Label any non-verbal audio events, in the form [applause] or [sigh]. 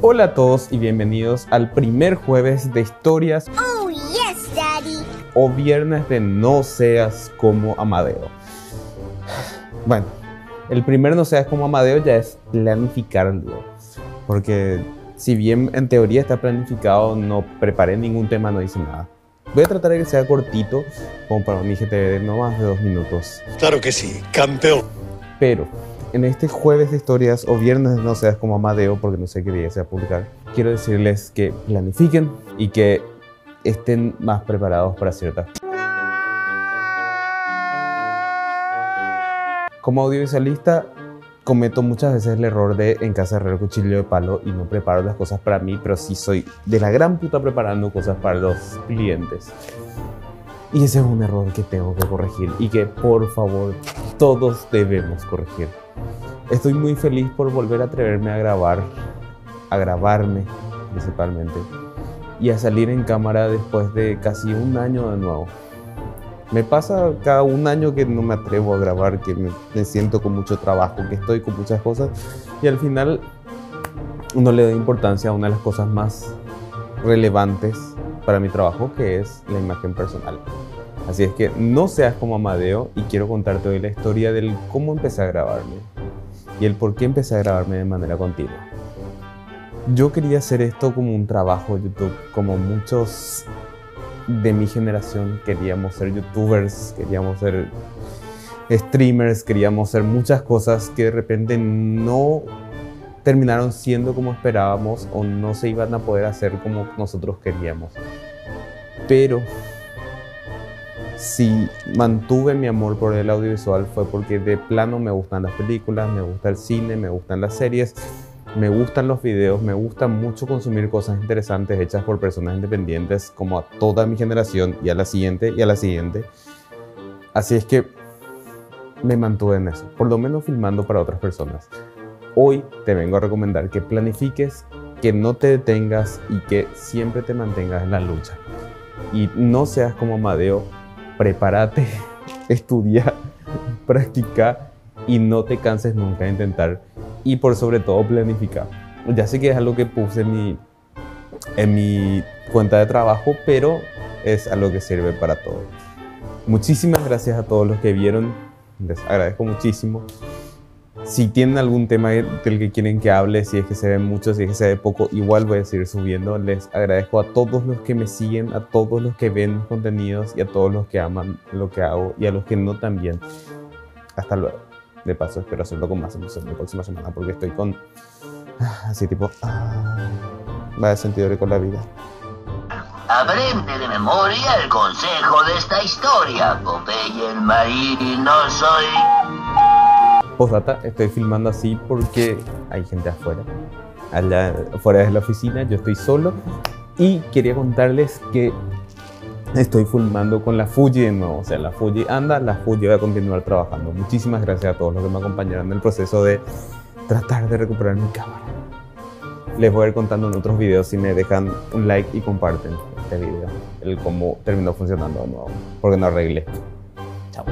Hola a todos y bienvenidos al primer jueves de historias Oh, yes, Daddy. o viernes de No seas como Amadeo. Bueno, el primer No seas como Amadeo ya es planificarlo, porque si bien en teoría está planificado, no preparé ningún tema, no hice nada. Voy a tratar de que sea cortito, como para un IGTV de no más de dos minutos. Claro que sí, campeón. Pero en este jueves de historias o viernes no seas como Amadeo, porque no sé qué día se va a publicar, quiero decirles que planifiquen y que estén más preparados para ciertas. Como audiovisualista, cometo muchas veces el error de en casa el cuchillo de palo y no preparo las cosas para mí, pero sí soy de la gran puta preparando cosas para los clientes. Y ese es un error que tengo que corregir y que por favor todos debemos corregir. Estoy muy feliz por volver a atreverme a grabar, a grabarme principalmente, y a salir en cámara después de casi un año de nuevo. Me pasa cada un año que no me atrevo a grabar, que me, me siento con mucho trabajo, que estoy con muchas cosas, y al final no le doy importancia a una de las cosas más relevantes para mi trabajo, que es la imagen personal. Así es que no seas como Amadeo y quiero contarte hoy la historia del cómo empecé a grabarme y el por qué empecé a grabarme de manera continua. Yo quería hacer esto como un trabajo YouTube, como muchos de mi generación queríamos ser youtubers, queríamos ser streamers, queríamos ser muchas cosas que de repente no terminaron siendo como esperábamos o no se iban a poder hacer como nosotros queríamos. Pero si mantuve mi amor por el audiovisual fue porque de plano me gustan las películas, me gusta el cine, me gustan las series, me gustan los videos, me gusta mucho consumir cosas interesantes hechas por personas independientes como a toda mi generación y a la siguiente y a la siguiente. Así es que me mantuve en eso, por lo menos filmando para otras personas. Hoy te vengo a recomendar que planifiques, que no te detengas y que siempre te mantengas en la lucha. Y no seas como Amadeo, prepárate, [laughs] estudia, [laughs] practica y no te canses nunca de intentar. Y por sobre todo planificar. Ya sé que es algo que puse en mi, en mi cuenta de trabajo, pero es algo que sirve para todo. Muchísimas gracias a todos los que vieron, les agradezco muchísimo. Si tienen algún tema del que quieren que hable, si es que se ve mucho, si es que se ve poco, igual voy a seguir subiendo. Les agradezco a todos los que me siguen, a todos los que ven contenidos y a todos los que aman lo que hago y a los que no también. Hasta luego. De paso, espero hacerlo con más emoción la próxima semana porque estoy con. Así tipo. Ah, de sentido con la vida. Aprende de memoria el consejo de esta historia. Popeye el marino soy. Postdata, estoy filmando así porque hay gente afuera. Allá afuera de la oficina, yo estoy solo. Y quería contarles que estoy filmando con la Fuji de nuevo. O sea, la Fuji anda, la Fuji va a continuar trabajando. Muchísimas gracias a todos los que me acompañaron en el proceso de tratar de recuperar mi cámara. Les voy a ir contando en otros videos si me dejan un like y comparten este video. El cómo terminó funcionando de nuevo. Porque no arreglé. Chao.